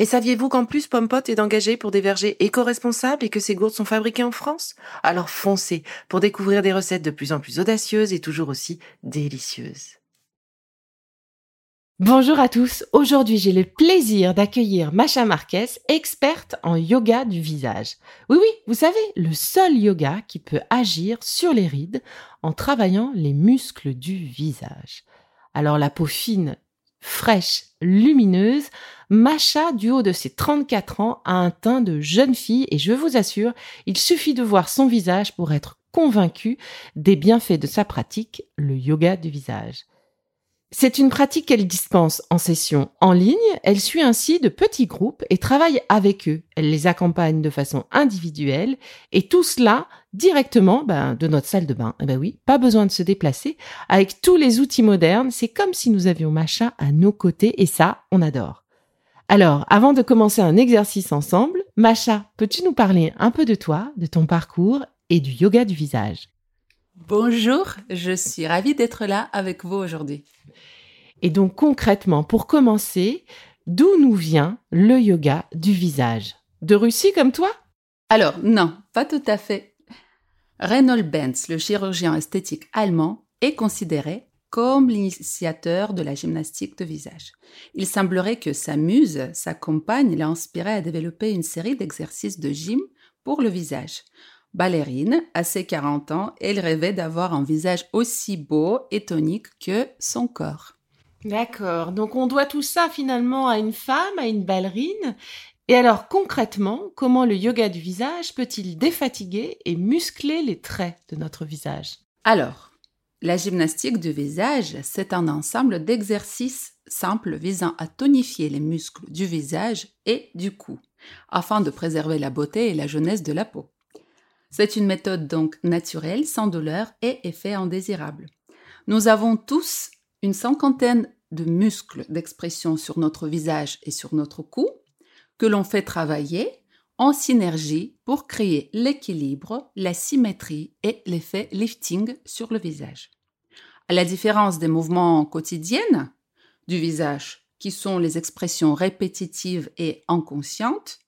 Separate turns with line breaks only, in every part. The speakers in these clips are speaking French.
Et saviez-vous qu'en plus Pompot est engagé pour des vergers éco-responsables et que ces gourdes sont fabriquées en France? Alors foncez pour découvrir des recettes de plus en plus audacieuses et toujours aussi délicieuses. Bonjour à tous, aujourd'hui j'ai le plaisir d'accueillir Macha Marquez, experte en yoga du visage. Oui oui, vous savez, le seul yoga qui peut agir sur les rides en travaillant les muscles du visage. Alors la peau fine, fraîche, lumineuse, Macha, du haut de ses 34 ans, a un teint de jeune fille et je vous assure, il suffit de voir son visage pour être convaincu des bienfaits de sa pratique, le yoga du visage. C'est une pratique qu'elle dispense en session en ligne. Elle suit ainsi de petits groupes et travaille avec eux. Elle les accompagne de façon individuelle et tout cela directement ben, de notre salle de bain. Eh ben oui, pas besoin de se déplacer. Avec tous les outils modernes, c'est comme si nous avions Macha à nos côtés et ça, on adore. Alors, avant de commencer un exercice ensemble, Macha, peux-tu nous parler un peu de toi, de ton parcours et du yoga du visage?
Bonjour, je suis ravie d'être là avec vous aujourd'hui.
Et donc concrètement, pour commencer, d'où nous vient le yoga du visage? De Russie comme toi?
Alors non, pas tout à fait. Reinhold Benz, le chirurgien esthétique allemand, est considéré comme l'initiateur de la gymnastique de visage. Il semblerait que sa muse, sa compagne, l'a inspiré à développer une série d'exercices de gym pour le visage. Ballerine, à ses 40 ans, elle rêvait d'avoir un visage aussi beau et tonique que son corps.
D'accord. Donc on doit tout ça finalement à une femme, à une ballerine. Et alors concrètement, comment le yoga du visage peut-il défatiguer et muscler les traits de notre visage?
Alors, la gymnastique du visage, c'est un ensemble d'exercices simples visant à tonifier les muscles du visage et du cou, afin de préserver la beauté et la jeunesse de la peau. C'est une méthode donc naturelle, sans douleur et effet indésirable. Nous avons tous une cinquantaine de muscles d'expression sur notre visage et sur notre cou que l'on fait travailler en synergie pour créer l'équilibre, la symétrie et l'effet lifting sur le visage. À la différence des mouvements quotidiens du visage, qui sont les expressions répétitives et inconscientes,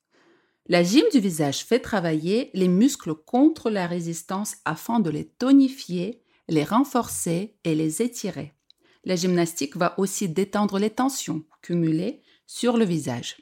la gym du visage fait travailler les muscles contre la résistance afin de les tonifier, les renforcer et les étirer. La gymnastique va aussi détendre les tensions cumulées sur le visage.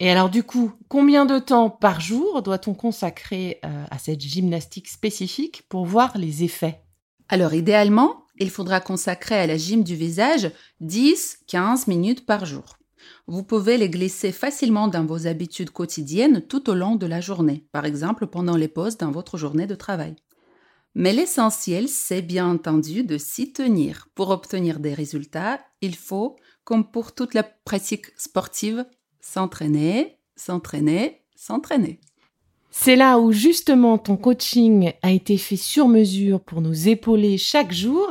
Et alors du coup, combien de temps par jour doit-on consacrer euh, à cette gymnastique spécifique pour voir les effets?
Alors idéalement, il faudra consacrer à la gym du visage 10-15 minutes par jour. Vous pouvez les glisser facilement dans vos habitudes quotidiennes tout au long de la journée, par exemple pendant les pauses dans votre journée de travail. Mais l'essentiel, c'est bien entendu de s'y tenir. Pour obtenir des résultats, il faut, comme pour toute la pratique sportive, s'entraîner, s'entraîner, s'entraîner.
C'est là où justement ton coaching a été fait sur mesure pour nous épauler chaque jour.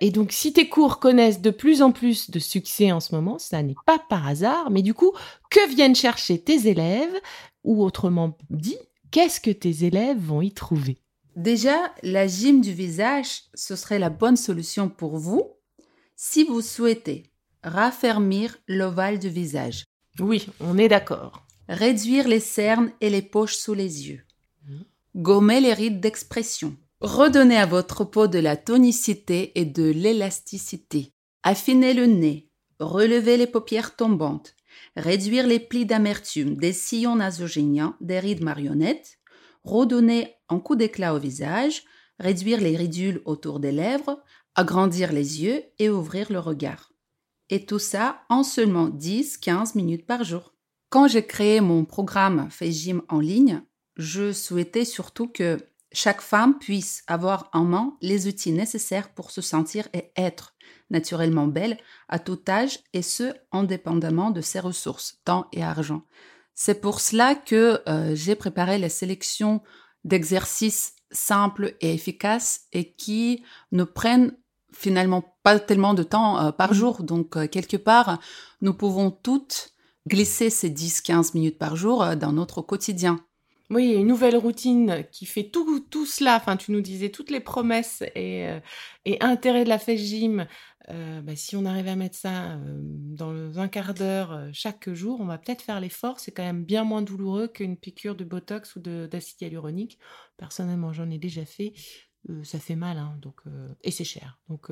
Et donc si tes cours connaissent de plus en plus de succès en ce moment, ça n'est pas par hasard, mais du coup, que viennent chercher tes élèves? Ou autrement dit, qu'est-ce que tes élèves vont y trouver?
Déjà, la gym du visage, ce serait la bonne solution pour vous si vous souhaitez raffermir l'ovale du visage.
Oui, on est d'accord.
Réduire les cernes et les poches sous les yeux. Gommer les rides d'expression. Redonner à votre peau de la tonicité et de l'élasticité. Affiner le nez. Relever les paupières tombantes. Réduire les plis d'amertume, des sillons nasogéniens, des rides marionnettes redonner un coup d'éclat au visage, réduire les ridules autour des lèvres, agrandir les yeux et ouvrir le regard. Et tout ça en seulement 10-15 minutes par jour. Quand j'ai créé mon programme Fait Gym en ligne, je souhaitais surtout que chaque femme puisse avoir en main les outils nécessaires pour se sentir et être naturellement belle à tout âge et ce, indépendamment de ses ressources, temps et argent. C'est pour cela que euh, j'ai préparé la sélection d'exercices simples et efficaces et qui ne prennent finalement pas tellement de temps euh, par jour. Donc, euh, quelque part, nous pouvons toutes glisser ces 10-15 minutes par jour dans notre quotidien.
Oui, une nouvelle routine qui fait tout, cela. Enfin, tu nous disais toutes les promesses et, et intérêts de la fête gym euh, bah, si on arrive à mettre ça euh, dans un quart d'heure euh, chaque jour, on va peut-être faire l'effort. C'est quand même bien moins douloureux qu'une piqûre de Botox ou d'acide hyaluronique. Personnellement, j'en ai déjà fait. Ça fait mal, hein, donc, et c'est cher. Donc,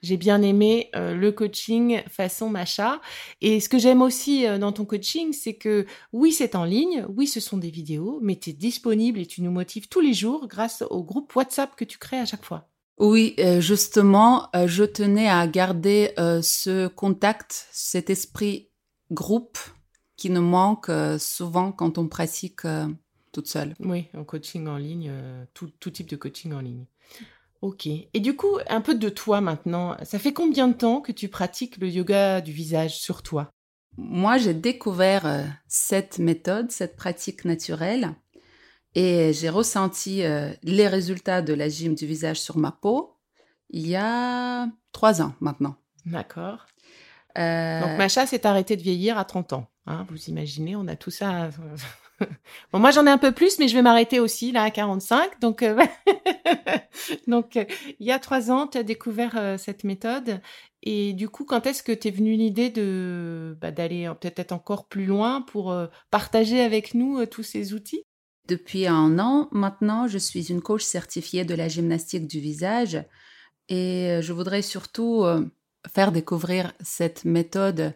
j'ai bien aimé le coaching façon Macha. Et ce que j'aime aussi dans ton coaching, c'est que oui, c'est en ligne, oui, ce sont des vidéos, mais tu es disponible et tu nous motives tous les jours grâce au groupe WhatsApp que tu crées à chaque fois.
Oui, euh, justement, euh, je tenais à garder euh, ce contact, cet esprit groupe qui nous manque souvent quand on pratique toute seule.
Oui, en coaching en ligne, tout, type de coaching en ligne. Ok. Et du coup, un peu de toi maintenant. Ça fait combien de temps que tu pratiques le yoga du visage sur toi?
Moi, j'ai découvert cette méthode, cette pratique naturelle et j'ai ressenti euh, les résultats de la gym du visage sur ma peau il y a trois ans maintenant.
D'accord. Euh... Donc Macha s'est arrêtée de vieillir à 30 ans. Hein, vous imaginez, on a tout ça. moi j'en ai un peu plus, mais je vais m'arrêter aussi là à 45. Donc, euh... donc euh, il y a trois ans, tu as découvert euh, cette méthode. Et du coup, quand est-ce que t'es venue l'idée de bah, d'aller peut-être encore plus loin pour partager avec nous tous ces outils?
Depuis un an maintenant, je suis une coach certifiée de la gymnastique du visage et je voudrais surtout faire découvrir cette méthode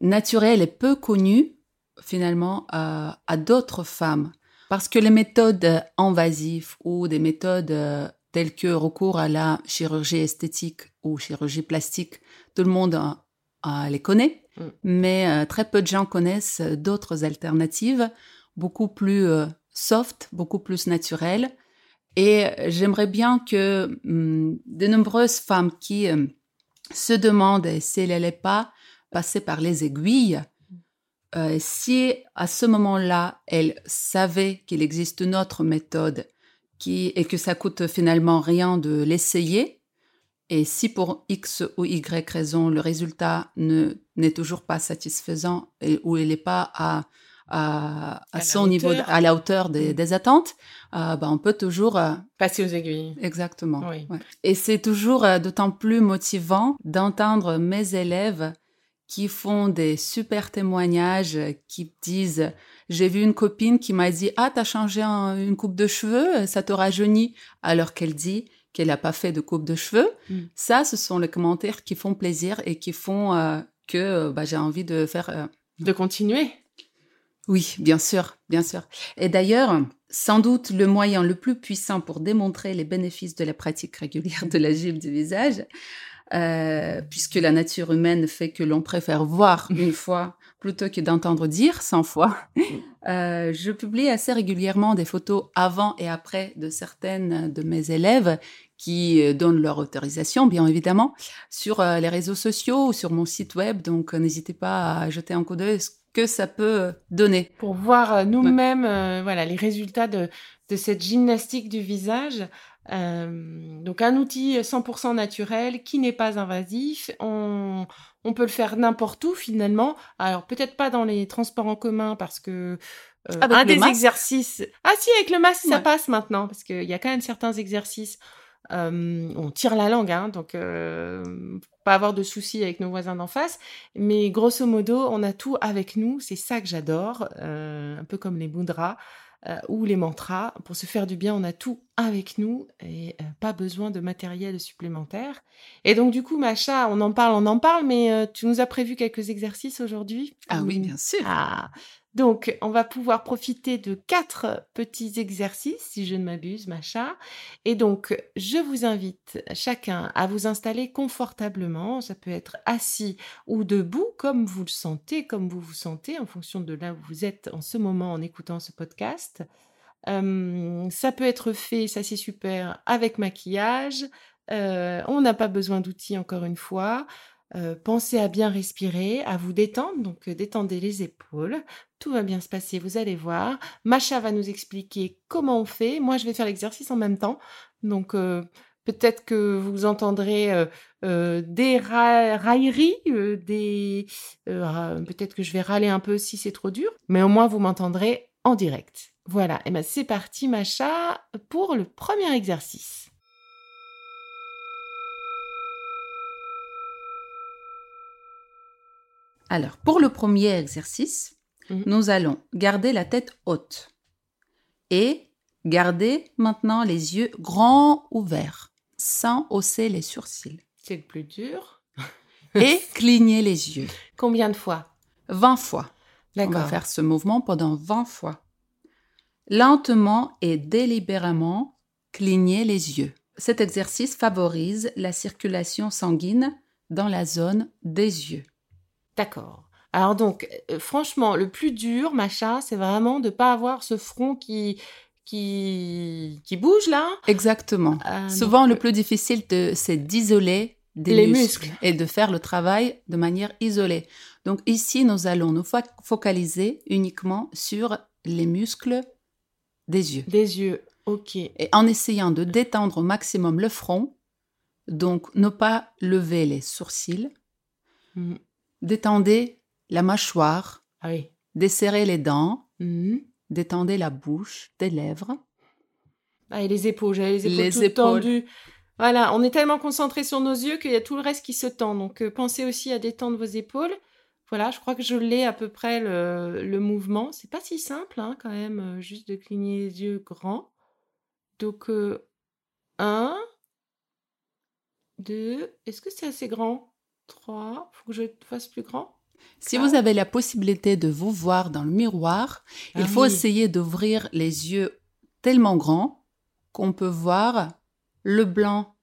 naturelle et peu connue finalement à, d'autres femmes. Parce que les méthodes invasives ou des méthodes euh, telles que recours à la chirurgie esthétique ou chirurgie plastique, tout le monde les connaît, mm. mais très peu de gens connaissent d'autres alternatives beaucoup plus euh, soft, beaucoup plus naturel. Et j'aimerais bien que hum, de nombreuses femmes qui hum, se demandent si elles n'allaient pas passer par les aiguilles, euh, si à ce moment-là, elles savaient qu'il existe une autre méthode qui, et que ça coûte finalement rien de l'essayer, et si pour X ou Y raison, le résultat n'est toujours pas satisfaisant et, ou il n'est pas à à, son niveau, à la hauteur des, mm. attentes, euh, bah, on peut toujours euh,
passer aux aiguilles.
Exactement. Et c'est toujours euh, d'autant plus motivant d'entendre mes élèves qui font des super témoignages, qui disent j'ai vu une copine qui m'a dit ah t'as changé une coupe de cheveux, ça te rajeunit, alors qu'elle dit qu'elle n'a pas fait de coupe de cheveux. Mm. Ça, ce sont les commentaires qui font plaisir et qui font que bah, j'ai envie de faire
de continuer.
Oui, bien sûr, bien sûr. Et d'ailleurs, sans doute le moyen le plus puissant pour démontrer les bénéfices de la pratique régulière de la gym du visage, euh, puisque la nature humaine fait que l'on préfère voir une fois plutôt que d'entendre dire 100 fois. Euh, je publie assez régulièrement des photos avant et après de certaines de mes élèves qui euh, donnent leur autorisation, bien évidemment, sur les réseaux sociaux ou sur mon site web. Donc, n'hésitez pas à jeter un coup d'œil que ça peut donner.
Pour voir euh, nous-mêmes euh, voilà, les résultats de, de cette gymnastique du visage. Euh, donc un outil 100% naturel qui n'est pas invasif. On, on peut le faire n'importe où finalement. Alors peut-être pas dans les transports en commun parce que un des exercices. Ah si, avec le masque ça passe maintenant parce qu'il y a quand même certains exercices euh, on tire la langue, hein, donc euh, pas avoir de soucis avec nos voisins d'en face. Mais grosso modo, on a tout avec nous. C'est ça que j'adore, euh, un peu comme les euh, ou les mantras. Pour se faire du bien, on a tout avec nous et euh, pas besoin de matériel supplémentaire. Et donc du coup, Macha, on en parle, on en parle, mais euh, tu nous as prévu quelques exercices aujourd'hui?
Ah oui, bien sûr.
Ah, donc, on va pouvoir profiter de quatre petits exercices, si je ne m'abuse, Macha. Et donc, je vous invite chacun à vous installer confortablement. Ça peut être assis ou debout, comme vous le sentez, comme vous vous sentez, en fonction de là où vous êtes en ce moment en écoutant ce podcast. Euh, ça peut être fait, ça c'est super, avec maquillage. Euh, on n'a pas besoin d'outils, encore une fois. Euh, pensez à bien respirer, à vous détendre, donc euh, détendez les épaules. Tout va bien se passer, vous allez voir. Macha va nous expliquer comment on fait. Moi, je vais faire l'exercice en même temps. Donc, euh, peut-être que vous entendrez des railleries, des... peut-être que je vais râler un peu si c'est trop dur, mais au moins vous m'entendrez en direct. Voilà, et ben c'est parti Macha pour le premier exercice.
Alors, pour le premier exercice,
Mhm.
nous allons garder la tête haute et garder maintenant les yeux grands ouverts, sans hausser les sourcils.
C'est le plus dur.
Et cligner les yeux.
Combien de fois?
20 fois. On va faire ce mouvement pendant 20 fois. Lentement et délibérément, cligner les yeux. Cet exercice favorise la circulation sanguine dans la zone des yeux.
D'accord. Alors donc, euh, franchement, le plus dur, Macha, c'est vraiment de pas avoir ce front qui qui qui bouge là.
Exactement.
Euh,
Souvent,
donc,
le plus difficile, c'est d'isoler des
Les
muscles,
muscles.
et de faire le travail de manière isolée. Donc ici, nous allons nous fo- focaliser uniquement sur les muscles des yeux.
des yeux. Ok.
Et en essayant de détendre au maximum le front, donc ne pas lever les sourcils,
Mhm.
détendez la mâchoire,
Ah oui.
desserrez les dents,
Mhm.
détendez la bouche, des lèvres.
Ah, et les épaules, j'avais les épaules
Les
toutes
épaules.
tendues. Voilà, on est tellement concentré sur nos yeux qu'il y a tout le reste qui se tend. Donc, euh, pensez aussi à détendre vos épaules. Voilà, je crois que je l'ai à peu près le, le mouvement. C'est pas si simple, hein, quand même, euh, juste de cligner les yeux grands. Donc, euh, un, deux, est-ce que c'est assez grand? Trois, faut que je fasse plus grand?
Si
Ah.
vous avez la possibilité de vous voir dans le miroir,
Ah
il faut
oui.
essayer d'ouvrir les yeux tellement grands qu'on peut voir le blanc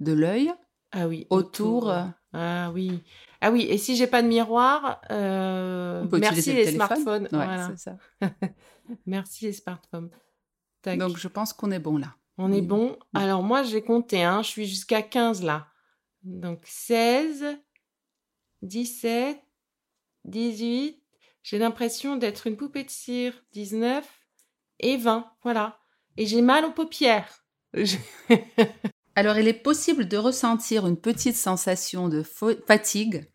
de l'œil
Ah oui.
autour. euh,
Ah oui. Ah oui, et si j'ai pas de miroir, euh, merci les smartphones.
Ouais,
voilà.
c'est ça.
Merci les smartphones.
Donc je pense qu'on est bon là.
On est bon. Alors moi, j'ai compté, hein. je suis jusqu'à 15 là. Donc 16, 17, 18. J'ai l'impression d'être une poupée de cire. 19 et 20. Voilà. Et j'ai mal aux paupières. Je-
Alors il est possible de ressentir une petite sensation de fa- fatigue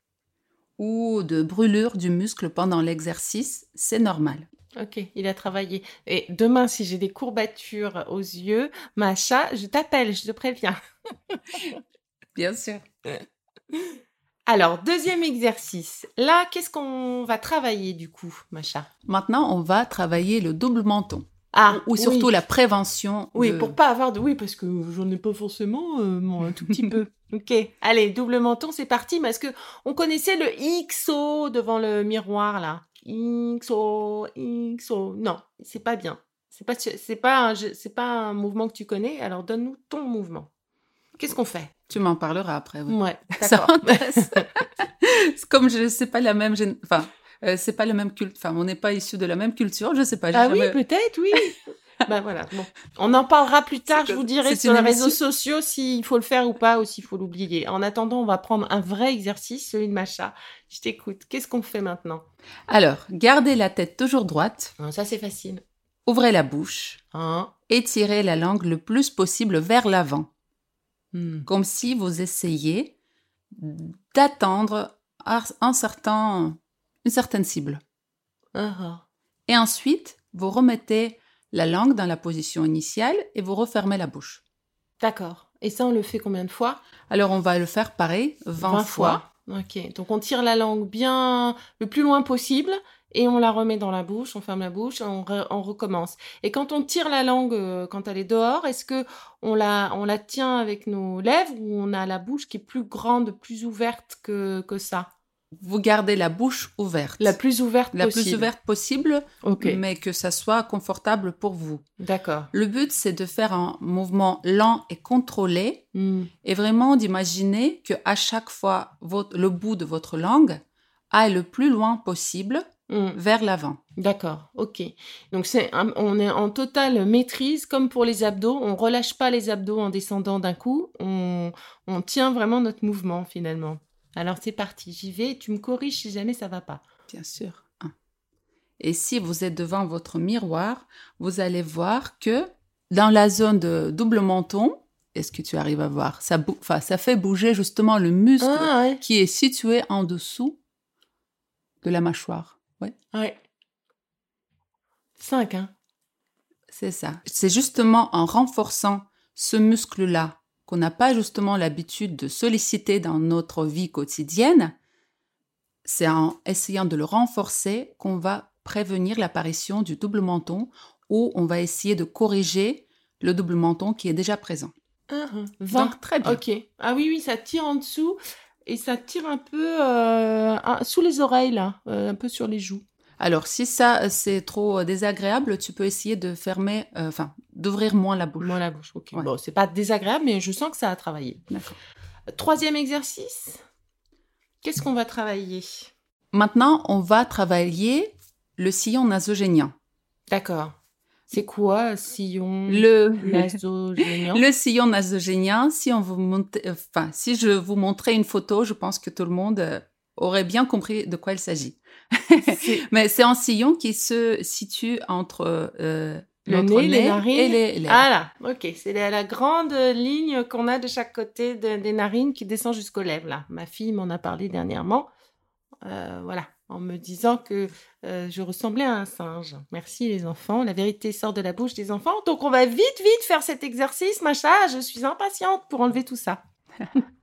ou de brûlure du muscle pendant l'exercice, c'est normal.
Ok, il a travaillé. Et demain, si j'ai des courbatures aux yeux, Macha, je t'appelle, je te préviens.
Bien sûr.
Alors, deuxième exercice. Là, qu'est-ce qu'on va travailler du coup, Macha?
Maintenant, on va travailler le double menton
Ah,
ou surtout
oui.
la prévention.
Oui,
de-
pour pas avoir de... Oui, parce que j'en ai pas forcément, euh, un tout petit peu. Ok, allez, double menton, c'est parti. Mais est-ce que on connaissait le XO devant le miroir, là? XO, XO. Non, c'est pas bien. C'est pas, c'est pas, un, c'est pas un mouvement que tu connais. Alors, donne-nous ton mouvement. Qu'est-ce qu'on fait?
Tu m'en parleras après. oui.
Ouais,
Ça
d'accord.
Comme je sais pas la même, gén- enfin, euh, c'est pas le même culte. Enfin, on n'est pas issus de la même culture. Je sais pas.
Ah oui, peut-être, oui. ben voilà, bon. On en parlera plus tard, je vous dirai sur les réseaux sociaux s'il faut le faire ou pas, ou s'il faut l'oublier. En attendant, on va prendre un vrai exercice, celui de Macha. Je t'écoute. Qu'est-ce qu'on fait maintenant?
Alors, gardez la tête toujours droite,
Ah, Ça, c'est facile.
ouvrez la bouche,
Hein
étirez la langue le plus possible vers l'avant,
Hmm.
comme si vous essayiez d'attendre un certain, une certaine cible.
Ah, ah.
Et ensuite, vous remettez la langue dans la position initiale et vous refermez la bouche.
D'accord. Et ça, on le fait combien de fois?
Alors, on va le faire pareil 20,
20
fois.
Ok. Donc, on tire la langue bien le plus loin possible et on la remet dans la bouche, on ferme la bouche, on, re- on recommence. Et quand on tire la langue euh, quand elle est dehors, est-ce que on la, on la tient avec nos lèvres ou on a la bouche qui est plus grande, plus ouverte que, que ça?
Vous gardez la bouche ouverte.
La plus ouverte
La
possible.
plus ouverte possible, mais que ça soit confortable pour vous.
d'accord.
Le but, c'est de faire un mouvement lent et contrôlé
Hmm.
et vraiment d'imaginer que à chaque fois, votre- le bout de votre langue aille le plus loin possible
Hmm.
vers l'avant.
D'accord, ok. Donc c'est on est en totale maîtrise, comme pour les abdos. On relâche pas les abdos en descendant d'un coup. On, on tient vraiment notre mouvement finalement. Alors c'est parti, j'y vais. Tu me corriges si jamais ça va pas.
Bien sûr. Et si vous êtes devant votre miroir, vous allez voir que dans la zone de double menton, est-ce que tu arrives à voir? Ça, enfin, ça fait bouger justement le muscle
Ah ouais.
qui est situé en dessous de la mâchoire. Ouais,
Ouais. Cinq, hein.
c'est ça. C'est justement en renforçant ce muscle-là qu'on n'a pas justement l'habitude de solliciter dans notre vie quotidienne. C'est en essayant de le renforcer qu'on va prévenir l'apparition du double menton ou on va essayer de corriger le double menton qui est déjà présent.
Ah. Vingt.
Donc très bien.
Ok. Ah oui, oui, ça tire en dessous et ça tire un peu euh, sous les oreilles là, euh, un peu sur les joues.
Alors si ça euh, c'est trop euh, désagréable, tu peux essayer de fermer, euh, enfin d'ouvrir moins la bouche.
Moi la bouche. Ok.
Ouais.
Bon, c'est pas désagréable, mais je sens que ça a travaillé.
D'accord.
Troisième exercice. Qu'est-ce qu'on va travailler?
Maintenant, on va travailler le sillon nasogénien.
D'accord. C'est quoi sillon
Le,
nasogénien?
le sillon nasogénien, si on vous monte- enfin, si je vous montrais une photo, je pense que tout le monde aurait bien compris de quoi il s'agit. Mais c'est un sillon qui se situe entre euh,
Le nez, les
nez
narines
et les lèvres.
Ah là, ok. C'est la, la grande ligne qu'on a de chaque côté de- des narines qui descend jusqu'aux lèvres. Là. Ma fille m'en a parlé dernièrement. Euh, voilà, en me disant que euh, je ressemblais à un singe. Merci les enfants. La vérité sort de la bouche des enfants. Donc on va vite, vite faire cet exercice, Macha. Je suis impatiente pour enlever tout ça.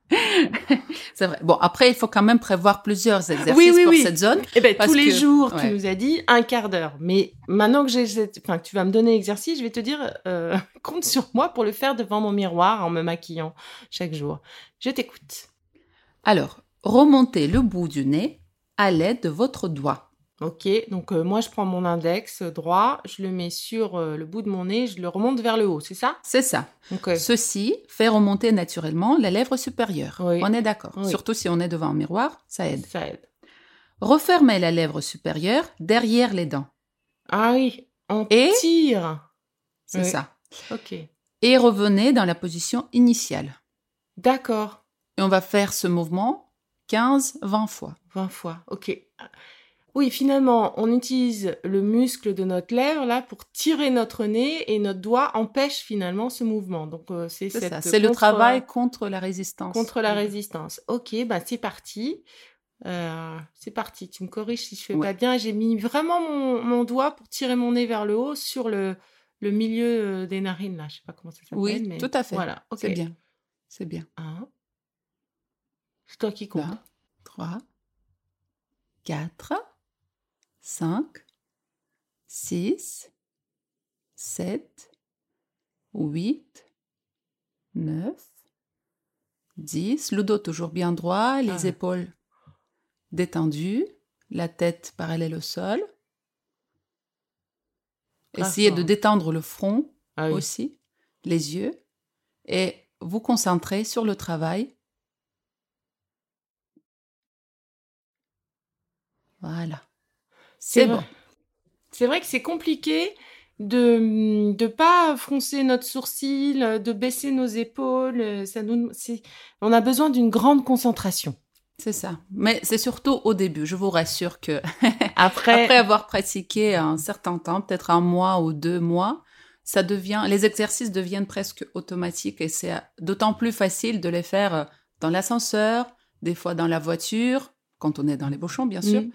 C'est vrai. Bon, après, il faut quand même prévoir plusieurs exercices
Oui, oui,
pour
oui.
cette zone.
Eh ben, tous les
que-
jours, tu nous as dit un quart d'heure. Mais maintenant que j'ai, cette- enfin, que tu vas me donner l'exercice, je vais te dire, euh, compte sur moi pour le faire devant mon miroir en me maquillant chaque jour. Je t'écoute.
Alors, remontez le bout du nez à l'aide de votre doigt.
Ok, donc euh, moi je prends mon index droit, je le mets sur euh, le bout de mon nez, je le remonte vers le haut, c'est ça?
C'est ça.
Euh,
Ceci fait remonter naturellement la lèvre supérieure.
Oui.
On est d'accord.
Oui.
Surtout si on est devant un miroir, ça aide.
ça aide.
Refermez la lèvre supérieure derrière les dents.
Ah oui, on
Et
tire.
C'est
Oui.
ça.
Ok,
Et revenez dans la position initiale.
d'accord.
Et on va faire ce mouvement 15-20 fois.
20 fois, ok. Oui, finalement, on utilise le muscle de notre lèvre là pour tirer notre nez et notre doigt empêche finalement ce mouvement. Donc euh, c'est
C'est
cette
ça. C'est le travail contre la résistance.
contre la résistance. Ok, bah c'est parti. Euh, c'est parti. Tu me corriges si je fais
Ouais.
pas bien. J'ai mis vraiment mon, mon doigt pour tirer mon nez vers le haut sur le, le milieu euh, des narines là. Je sais pas comment ça s'appelle.
Oui,
mais
tout à fait.
Voilà. Ok.
C'est bien. C'est bien.
Un. C'est toi qui compte.
Là. 3, 4, 5, 6, 7, 8, 9, 10. Le dos toujours bien droit, les
Ah.
épaules détendues, la tête parallèle au sol. Essayez de détendre le front
Ah oui.
aussi, les yeux, et vous concentrer sur le travail. Voilà. C'est
vrai.
bon.
C'est vrai que c'est compliqué de ne pas froncer notre sourcil, de baisser nos épaules. Ça nous, on a besoin d'une grande concentration.
C'est ça. Mais c'est surtout au début. Je vous rassure que
Après,
après avoir pratiqué un certain temps, peut-être un mois ou deux mois, ça devient, les exercices deviennent presque automatiques et c'est d'autant plus facile de les faire euh, dans l'ascenseur, des fois dans la voiture, quand on est dans les bouchons, bien sûr,
Mm.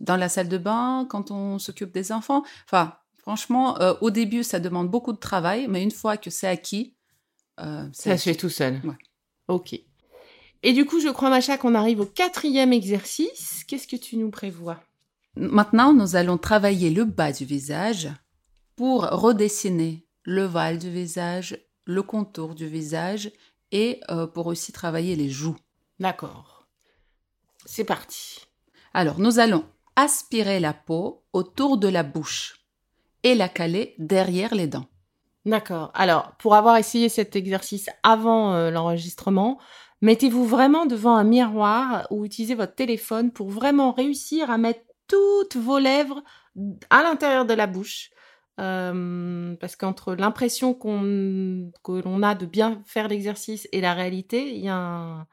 Dans la salle de bain, quand on s'occupe des enfants. Enfin, franchement, euh, au début, ça demande beaucoup de travail, mais une fois que c'est acquis, euh,
ça se fait tout seul.
Ouais.
Ok. Et du coup, je crois, Macha, qu'on arrive au quatrième exercice. Qu'est-ce que tu nous prévois?
Maintenant, nous allons travailler le bas du visage pour redessiner le val du visage, le contour du visage et euh, pour aussi travailler les joues.
D'accord. C'est parti.
Alors, nous allons aspirer la peau autour de la bouche et la caler derrière les dents.
D'accord. Alors, pour avoir essayé cet exercice avant euh, l'enregistrement, mettez-vous vraiment devant un miroir ou utilisez votre téléphone pour vraiment réussir à mettre toutes vos lèvres à l'intérieur de la bouche. Euh, parce qu'entre l'impression qu'on que l'on a de bien faire l'exercice et la réalité, il y a un,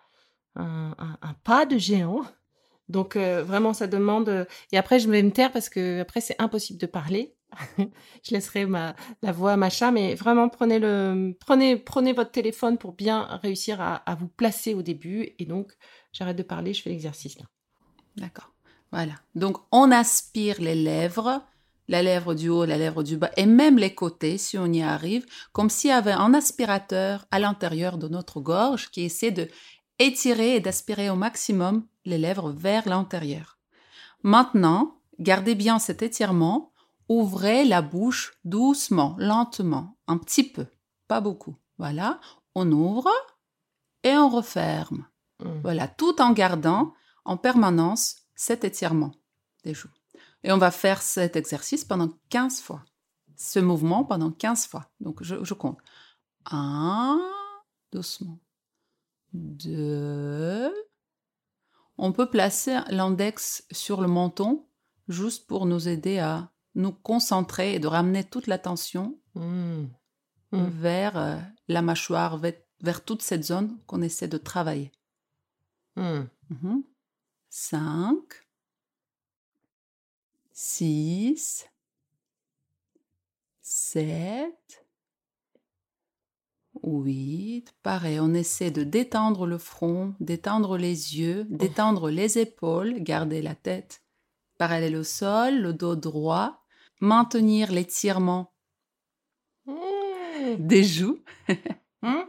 un, un, pas de géant. Donc euh, vraiment, ça demande. Et après, je vais me taire parce que après, c'est impossible de parler. je laisserai ma la voix à machin, mais vraiment prenez le prenez prenez votre téléphone pour bien réussir à, à vous placer au début. Et donc, j'arrête de parler, je fais l'exercice là.
D'accord. Voilà. Donc, on aspire les lèvres, la lèvre du haut, la lèvre du bas, et même les côtés, si on y arrive, comme s'il y avait un aspirateur à l'intérieur de notre gorge qui essaie de étirer et d'aspirer au maximum les lèvres vers l'intérieur. Maintenant, gardez bien cet étirement, ouvrez la bouche doucement, lentement, un petit peu, pas beaucoup. Voilà, on ouvre et on referme.
Mm.
Voilà, tout en gardant en permanence cet étirement des joues. Et on va faire cet exercice pendant 15 fois. Ce mouvement pendant 15 fois. Donc, je, je compte. 1, doucement. 2. On peut placer l'index sur le menton juste pour nous aider à nous concentrer et de ramener toute l'attention
Mm. Mm.
vers euh, la mâchoire, vers, vers toute cette zone qu'on essaie de travailler.
Mm.
5, 6, 7, 8. Pareil, on essaie de détendre le front, détendre les yeux, détendre les épaules, garder la tête parallèle au sol, le dos droit, maintenir l'étirement
Mm.
des joues.
Mm.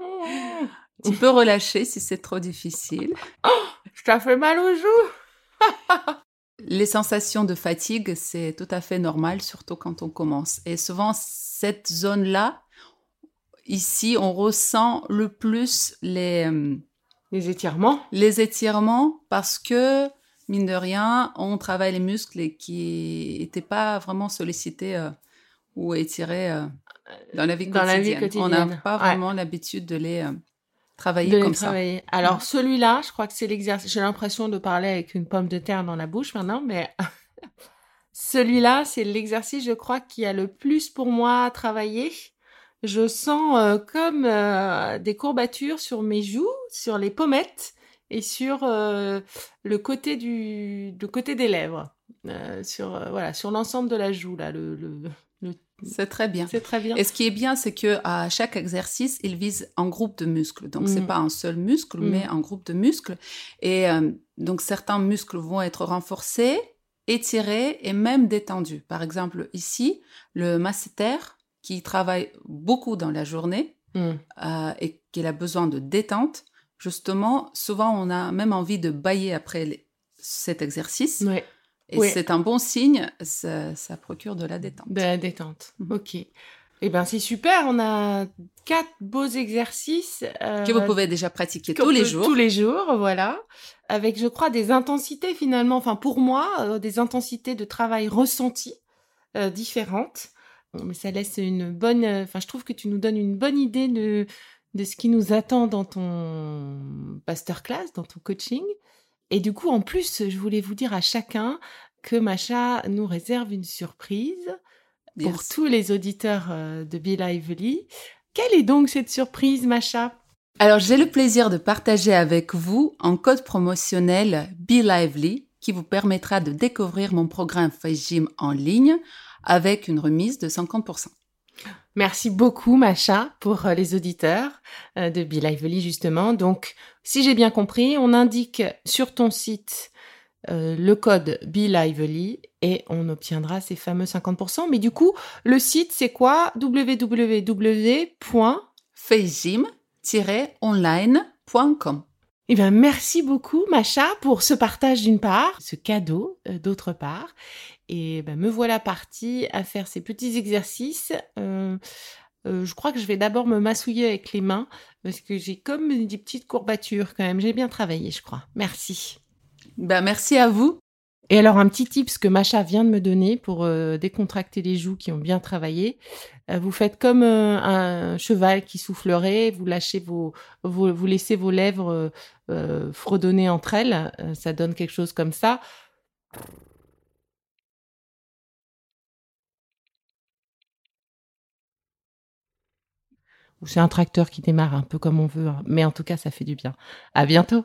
Tu peux relâcher si c'est trop difficile.
Ça fait mal aux joues.
Les sensations de fatigue, c'est tout à fait normal, surtout quand on commence. Et souvent, cette zone-là, ici, on ressent le plus les, euh,
Les étirements.
les étirements parce que, mine de rien, on travaille les muscles qui n'étaient pas vraiment sollicités euh, ou étirés euh, dans la vie
Dans la vie
quotidienne. On n'a pas
ouais.
vraiment l'habitude de les euh, travailler
de les
comme ça.
Alors celui-là, je crois que c'est l'exercice. J'ai l'impression de parler avec une pomme de terre dans la bouche maintenant, mais celui-là, c'est l'exercice, je crois, qui a le plus pour moi à travailler. Je sens euh, comme euh, des courbatures sur mes joues, sur les pommettes et sur euh, le côté du, le côté des lèvres, sur voilà, sur l'ensemble de la joue là. Le, le, le-
C'est très bien.
c'est très bien.
Et ce qui est bien, c'est que à chaque exercice, il vise un groupe de muscles. Donc, c'est
Mm.
pas un seul muscle,
Mm.
mais un groupe de muscles. Et donc, certains muscles vont être renforcés, étirés et même détendus. Par exemple, ici, le masséter, qui travaille beaucoup dans la journée
Mm.
euh, et qu'il a besoin de détente, justement, souvent, on a même envie de bailler après les- cet exercice.
Ouais.
Et
Oui.
c'est un bon signe, ça, ça procure de la détente.
De la détente.
Mhm.
Ok. Eh ben c'est super. On a quatre beaux exercices euh,
Que vous pouvez déjà pratiquer tous les jours.
Tous les jours, voilà. Avec, je crois, des intensités finalement. Enfin, pour moi, euh, des intensités de travail ressenties euh, différentes. Mais ça laisse une bonne. euh, Enfin, je trouve que tu nous donnes une bonne idée de de ce qui nous attend dans ton masterclass, dans ton coaching. Et du coup, en plus, je voulais vous dire à chacun que Macha nous réserve une surprise pour tous les auditeurs euh, de Be Lively. Quelle est donc cette surprise, Macha?
Alors, j'ai le plaisir de partager avec vous un code promotionnel Be Lively qui vous permettra de découvrir mon programme Gym en ligne avec une remise de 50%.
Merci beaucoup, Macha, pour euh, les auditeurs euh, de Be Lively, justement. Donc, si j'ai bien compris, on indique sur ton site euh, le code Be Lively et on obtiendra ces fameux 50%. Mais du coup, le site, c'est quoi? Www. Eh merci beaucoup, Macha, pour ce partage d'une part, ce cadeau euh, d'autre part. Et ben, me voilà partie à faire ces petits exercices. Euh, euh, je crois que je vais d'abord me massouiller avec les mains parce que j'ai comme des petites courbatures quand même. J'ai bien travaillé, je crois. Merci.
Ben, merci à vous.
Et alors, un petit tip, que Macha vient de me donner pour euh, décontracter les joues qui ont bien travaillé. Euh, vous faites comme euh, un cheval qui soufflerait, vous lâchez vos, laissez vos lèvres fredonner entre elles. ça donne quelque chose comme ça. Ou c'est un tracteur qui démarre un peu comme on veut, hein. mais en tout cas, ça fait du bien. À bientôt!